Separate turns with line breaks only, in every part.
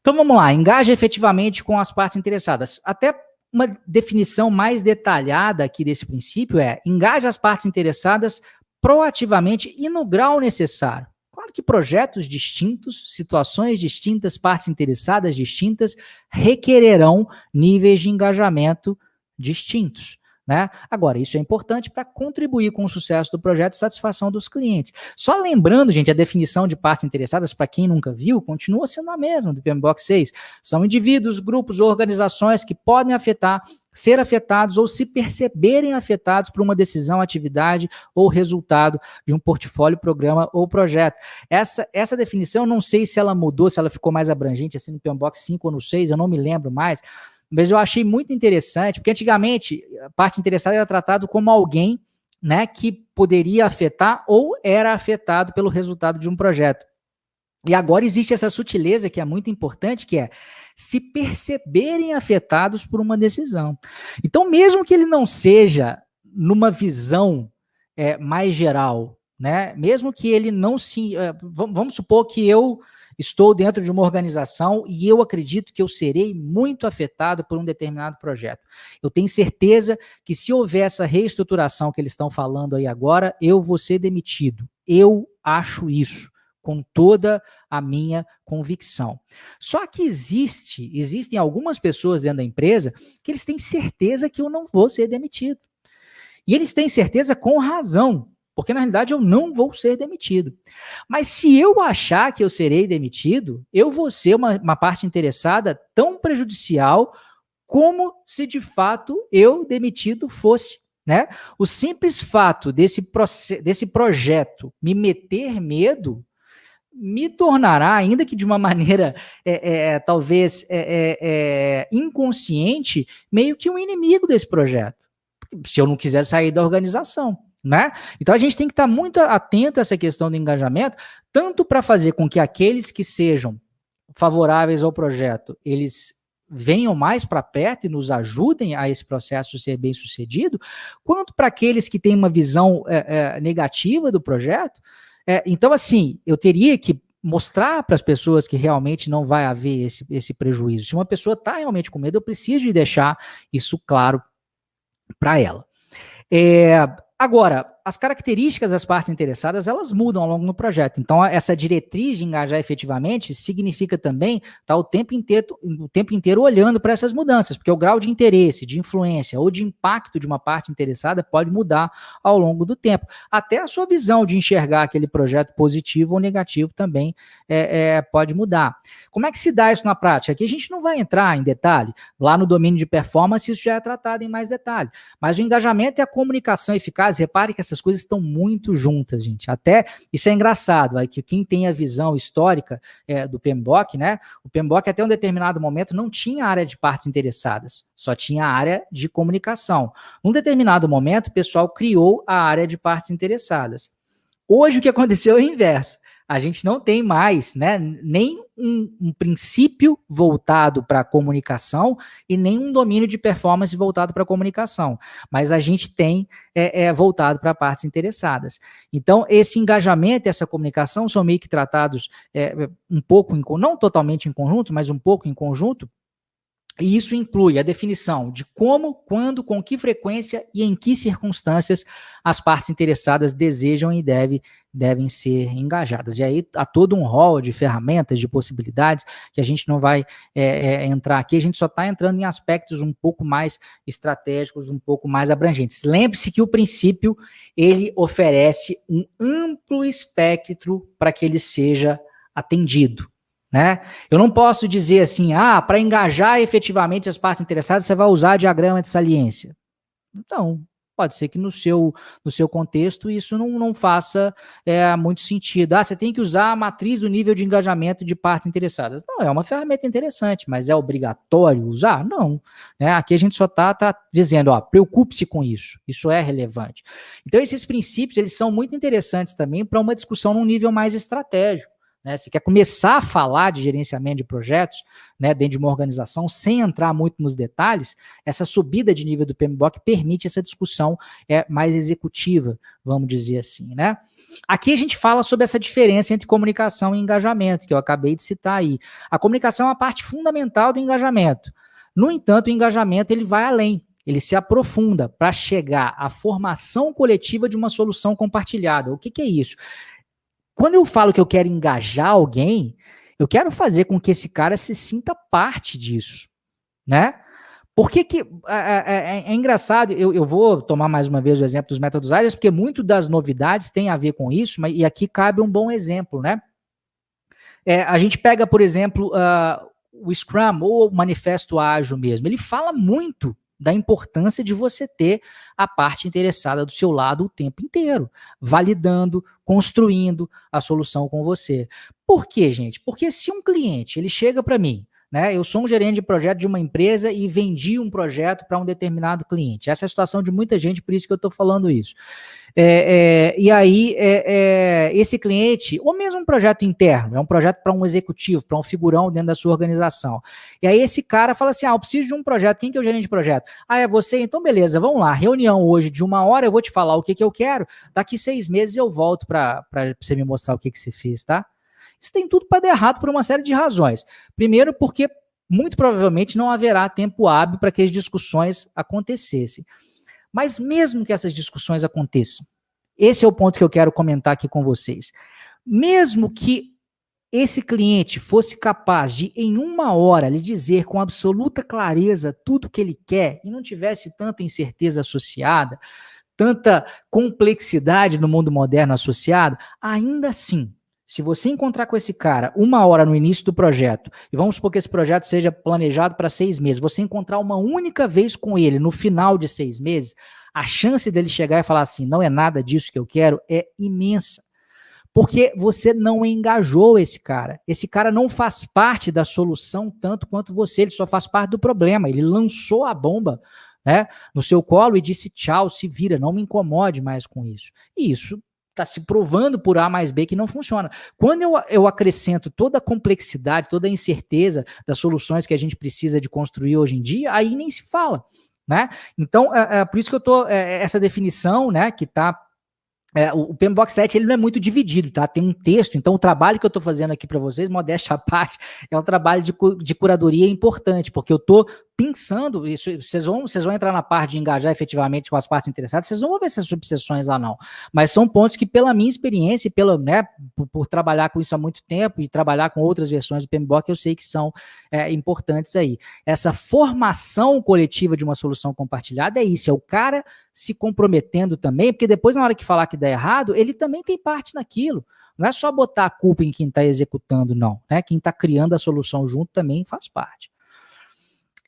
Então vamos lá, engaja efetivamente com as partes interessadas. Até uma definição mais detalhada aqui desse princípio é: engaja as partes interessadas proativamente e no grau necessário. Claro que projetos distintos, situações distintas, partes interessadas distintas requererão níveis de engajamento distintos. Né? Agora, isso é importante para contribuir com o sucesso do projeto e satisfação dos clientes. Só lembrando, gente, a definição de partes interessadas, para quem nunca viu, continua sendo a mesma do PMBOK 6. São indivíduos, grupos ou organizações que podem afetar, ser afetados ou se perceberem afetados por uma decisão, atividade ou resultado de um portfólio, programa ou projeto. Essa, essa definição, não sei se ela mudou, se ela ficou mais abrangente assim no PMBOK 5 ou no 6, eu não me lembro mais, mas eu achei muito interessante, porque antigamente a parte interessada era tratado como alguém né, que poderia afetar ou era afetado pelo resultado de um projeto. E agora existe essa sutileza que é muito importante, que é se perceberem afetados por uma decisão. Então, mesmo que ele não seja numa visão é, mais geral, né? Mesmo que ele não se, é, vamos supor que eu Estou dentro de uma organização e eu acredito que eu serei muito afetado por um determinado projeto. Eu tenho certeza que se houver essa reestruturação que eles estão falando aí agora, eu vou ser demitido. Eu acho isso com toda a minha convicção. Só que existe, existem algumas pessoas dentro da empresa que eles têm certeza que eu não vou ser demitido. E eles têm certeza com razão, porque na realidade eu não vou ser demitido. Mas se eu achar que eu serei demitido, eu vou ser uma, uma parte interessada tão prejudicial como se de fato eu demitido fosse. Né? O simples fato desse, desse projeto me meter medo me tornará, ainda que de uma maneira é, é, é talvez é, é, é, inconsciente, meio que um inimigo desse projeto. Se eu não quiser sair da organização né? Então a gente tem que estar muito atento a essa questão do engajamento, tanto para fazer com que aqueles que sejam favoráveis ao projeto, eles venham mais para perto e nos ajudem a esse processo ser bem sucedido, quanto para aqueles que têm uma visão é, é, negativa do projeto. É, então, assim, eu teria que mostrar para as pessoas que realmente não vai haver esse, esse prejuízo. Se uma pessoa está realmente com medo, eu preciso de deixar isso claro para ela. É, Agora, as características das partes interessadas, elas mudam ao longo do projeto. Então, essa diretriz de engajar efetivamente significa também estar tá o tempo inteiro, o tempo inteiro olhando para essas mudanças, porque o grau de interesse, de influência ou de impacto de uma parte interessada pode mudar ao longo do tempo. Até a sua visão de enxergar aquele projeto positivo ou negativo também é, é, pode mudar. Como é que se dá isso na prática? Aqui a gente não vai entrar em detalhe. Lá no domínio de performance, isso já é tratado em mais detalhe. Mas o engajamento e a comunicação eficaz repare que essas coisas estão muito juntas, gente. Até isso é engraçado, aí que quem tem a visão histórica é, do PMBOK, né? O PMBOK até um determinado momento não tinha área de partes interessadas, só tinha área de comunicação. Num determinado momento, o pessoal criou a área de partes interessadas. Hoje o que aconteceu é o inverso a gente não tem mais né, nem um, um princípio voltado para a comunicação e nem um domínio de performance voltado para a comunicação, mas a gente tem é, é voltado para partes interessadas. Então, esse engajamento, essa comunicação são meio que tratados é, um pouco, em, não totalmente em conjunto, mas um pouco em conjunto, e isso inclui a definição de como, quando, com que frequência e em que circunstâncias as partes interessadas desejam e deve, devem ser engajadas. E aí há todo um rol de ferramentas, de possibilidades, que a gente não vai é, é, entrar aqui, a gente só está entrando em aspectos um pouco mais estratégicos, um pouco mais abrangentes. Lembre-se que o princípio ele oferece um amplo espectro para que ele seja atendido. Né? Eu não posso dizer assim, ah, para engajar efetivamente as partes interessadas, você vai usar diagrama de saliência. Então, pode ser que no seu, no seu contexto isso não, não faça é, muito sentido. Ah, você tem que usar a matriz do nível de engajamento de partes interessadas. Não, é uma ferramenta interessante, mas é obrigatório usar? Não. Né? Aqui a gente só está tá dizendo, ó, preocupe-se com isso, isso é relevante. Então, esses princípios, eles são muito interessantes também para uma discussão num nível mais estratégico né? Você quer começar a falar de gerenciamento de projetos, né, dentro de uma organização, sem entrar muito nos detalhes, essa subida de nível do PMBOK permite essa discussão é, mais executiva, vamos dizer assim, né? Aqui a gente fala sobre essa diferença entre comunicação e engajamento, que eu acabei de citar aí. A comunicação é uma parte fundamental do engajamento. No entanto, o engajamento ele vai além, ele se aprofunda para chegar à formação coletiva de uma solução compartilhada. O que, que é isso? Quando eu falo que eu quero engajar alguém, eu quero fazer com que esse cara se sinta parte disso, né? Por que, é, é, é, é engraçado, eu, eu, vou tomar mais uma vez o exemplo dos métodos ágeis, porque muito das novidades tem a ver com isso, mas, e aqui cabe um bom exemplo, né? É, a gente pega, por exemplo, uh, o Scrum ou o Manifesto Ágil mesmo, ele fala muito da importância de você ter a parte interessada do seu lado o tempo inteiro, validando, construindo a solução com você. Por quê, gente? Porque se um cliente ele chega para mim né? Eu sou um gerente de projeto de uma empresa e vendi um projeto para um determinado cliente. Essa é a situação de muita gente, por isso que eu estou falando isso. É, é, e aí, é, é, esse cliente, ou mesmo um projeto interno, é um projeto para um executivo, para um figurão dentro da sua organização. E aí, esse cara fala assim: Ah, eu preciso de um projeto. Quem que é o gerente de projeto? Ah, é você? Então, beleza, vamos lá. Reunião hoje de uma hora, eu vou te falar o que, que eu quero. Daqui seis meses eu volto para você me mostrar o que, que você fez, tá? Isso tem tudo para dar errado por uma série de razões. Primeiro, porque muito provavelmente não haverá tempo hábil para que as discussões acontecessem. Mas mesmo que essas discussões aconteçam, esse é o ponto que eu quero comentar aqui com vocês. Mesmo que esse cliente fosse capaz de, em uma hora, lhe dizer com absoluta clareza tudo que ele quer e não tivesse tanta incerteza associada, tanta complexidade no mundo moderno associado, ainda assim, se você encontrar com esse cara uma hora no início do projeto, e vamos supor que esse projeto seja planejado para seis meses, você encontrar uma única vez com ele no final de seis meses, a chance dele chegar e falar assim, não é nada disso que eu quero, é imensa. Porque você não engajou esse cara. Esse cara não faz parte da solução tanto quanto você, ele só faz parte do problema. Ele lançou a bomba né, no seu colo e disse tchau, se vira, não me incomode mais com isso. E isso está se provando por A mais B que não funciona. Quando eu, eu acrescento toda a complexidade, toda a incerteza das soluções que a gente precisa de construir hoje em dia, aí nem se fala. Né? Então, é, é por isso que eu tô é, essa definição, né, que está é, o, o PMBOK 7 ele não é muito dividido, tá? Tem um texto, então o trabalho que eu estou fazendo aqui para vocês, modéstia à parte, é um trabalho de, de curadoria importante, porque eu estou pensando, isso, vocês vão, vocês vão entrar na parte de engajar efetivamente com as partes interessadas, vocês não vão ver essas subseções lá não, mas são pontos que pela minha experiência e pela, né, por, por, trabalhar com isso há muito tempo e trabalhar com outras versões do PMBOK, eu sei que são é, importantes aí. Essa formação coletiva de uma solução compartilhada é isso, é o cara se comprometendo também, porque depois na hora que falar que dá errado, ele também tem parte naquilo. Não é só botar a culpa em quem está executando, não. Né? Quem está criando a solução junto também faz parte.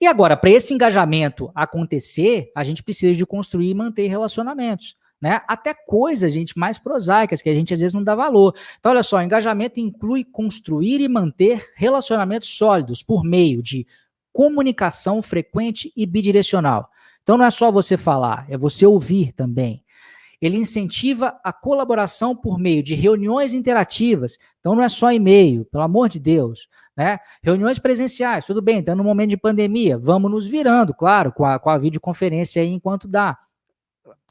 E agora, para esse engajamento acontecer, a gente precisa de construir e manter relacionamentos. Né? Até coisas, gente, mais prosaicas, que a gente às vezes não dá valor. Então, olha só, engajamento inclui construir e manter relacionamentos sólidos por meio de comunicação frequente e bidirecional. Então, não é só você falar, é você ouvir também. Ele incentiva a colaboração por meio de reuniões interativas. Então não é só e-mail, pelo amor de Deus. Né? Reuniões presenciais, tudo bem, estamos no momento de pandemia, vamos nos virando, claro, com a, com a videoconferência aí enquanto dá.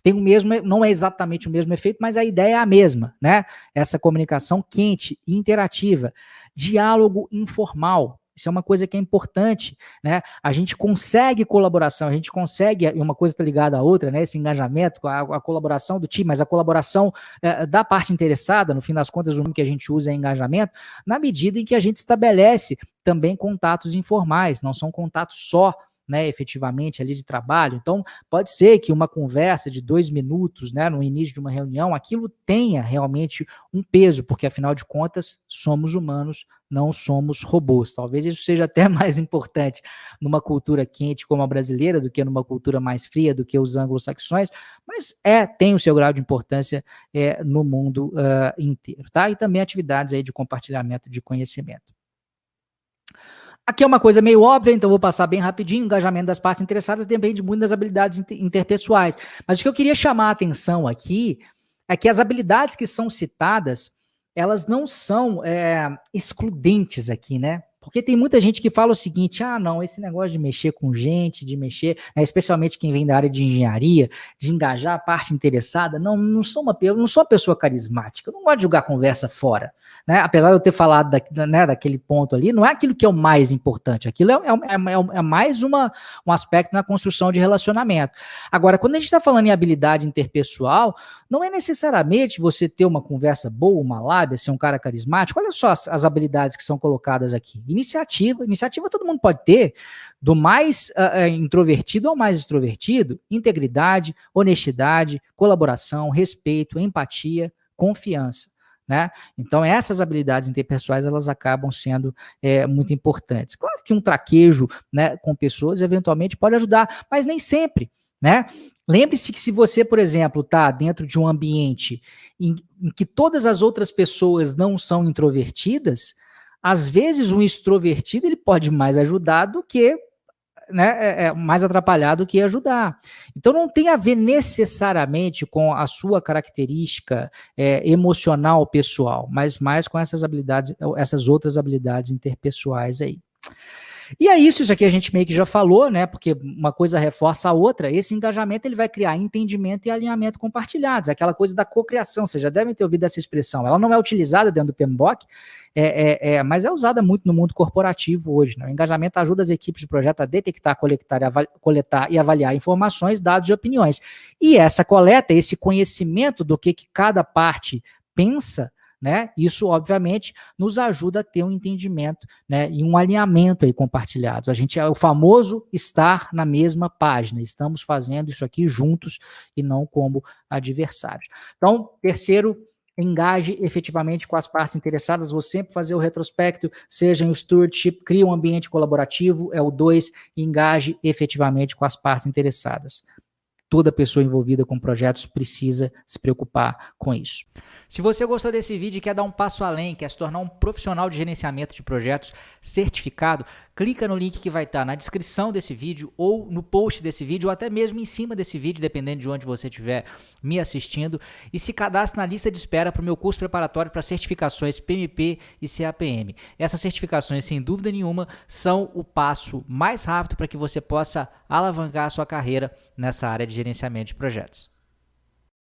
Tem o mesmo, não é exatamente o mesmo efeito, mas a ideia é a mesma, né? Essa comunicação quente, interativa, diálogo informal, isso é uma coisa que é importante, né? A gente consegue colaboração, a gente consegue, uma coisa está ligada à outra, né? Esse engajamento, a, a colaboração do time, mas a colaboração é, da parte interessada, no fim das contas, o nome que a gente usa é engajamento, na medida em que a gente estabelece também contatos informais, não são contatos só né, efetivamente ali de trabalho. Então, pode ser que uma conversa de dois minutos, né, no início de uma reunião, aquilo tenha realmente um peso, porque afinal de contas somos humanos, não somos robôs. Talvez isso seja até mais importante numa cultura quente como a brasileira do que numa cultura mais fria do que os anglo-saxões, mas é tem o seu grau de importância é, no mundo uh, inteiro, tá? E também atividades aí de compartilhamento de conhecimento. Aqui é uma coisa meio óbvia, então vou passar bem rapidinho. O engajamento das partes interessadas depende muito das habilidades interpessoais. Mas o que eu queria chamar a atenção aqui é que as habilidades que são citadas elas não são é, excludentes aqui, né? Porque tem muita gente que fala o seguinte: ah, não, esse negócio de mexer com gente, de mexer, né, especialmente quem vem da área de engenharia, de engajar a parte interessada, não, não sou uma não sou uma pessoa carismática, eu não gosto de jogar conversa fora. Né? Apesar de eu ter falado da, né, daquele ponto ali, não é aquilo que é o mais importante, aquilo é, é, é, é mais uma, um aspecto na construção de relacionamento. Agora, quando a gente está falando em habilidade interpessoal, não é necessariamente você ter uma conversa boa, uma lábia, ser um cara carismático. Olha só as, as habilidades que são colocadas aqui Iniciativa. Iniciativa todo mundo pode ter, do mais uh, introvertido ao mais extrovertido. Integridade, honestidade, colaboração, respeito, empatia, confiança. Né? Então essas habilidades interpessoais elas acabam sendo é, muito importantes. Claro que um traquejo, né, com pessoas eventualmente pode ajudar, mas nem sempre, né? Lembre-se que se você, por exemplo, está dentro de um ambiente em, em, que todas as outras pessoas não são introvertidas, às vezes um extrovertido ele pode mais ajudar do que né, é, é mais atrapalhar do que ajudar. Então não tem a ver necessariamente com a sua característica é, emocional pessoal, mas mais com essas habilidades, essas outras habilidades interpessoais aí. E é isso, isso aqui a gente meio que já falou, né? Porque uma coisa reforça a outra. Esse engajamento ele vai criar entendimento e alinhamento compartilhados, aquela coisa da cocriação. Vocês já devem ter ouvido essa expressão. Ela não é utilizada dentro do PMBOK, é, é, é, mas é usada muito no mundo corporativo hoje. Né? O engajamento ajuda as equipes de projeto a detectar, coletar, coletar e avaliar informações, dados e opiniões. E essa coleta, esse conhecimento do que, que cada parte pensa, né? Isso, obviamente, nos ajuda a ter um entendimento né, e um alinhamento aí compartilhados. A gente é o famoso estar na mesma página. Estamos fazendo isso aqui juntos e não como adversários. Então, terceiro engaje efetivamente com as partes interessadas, vou sempre fazer o retrospecto, seja em stewardship, crie um ambiente colaborativo, é o dois, engaje efetivamente com as partes interessadas toda pessoa envolvida com projetos precisa se preocupar com isso. Se você gostou desse vídeo e quer dar um passo além, quer se tornar um profissional de gerenciamento de projetos certificado, clica no link que vai estar na descrição desse vídeo ou no post desse vídeo ou até mesmo em cima desse vídeo, dependendo de onde você estiver me assistindo, e se cadastre na lista de espera para o meu curso preparatório para certificações PMP e CAPM. Essas certificações, sem dúvida nenhuma, são o passo mais rápido para que você possa alavancar a sua carreira nessa área de gerenciamento de projetos.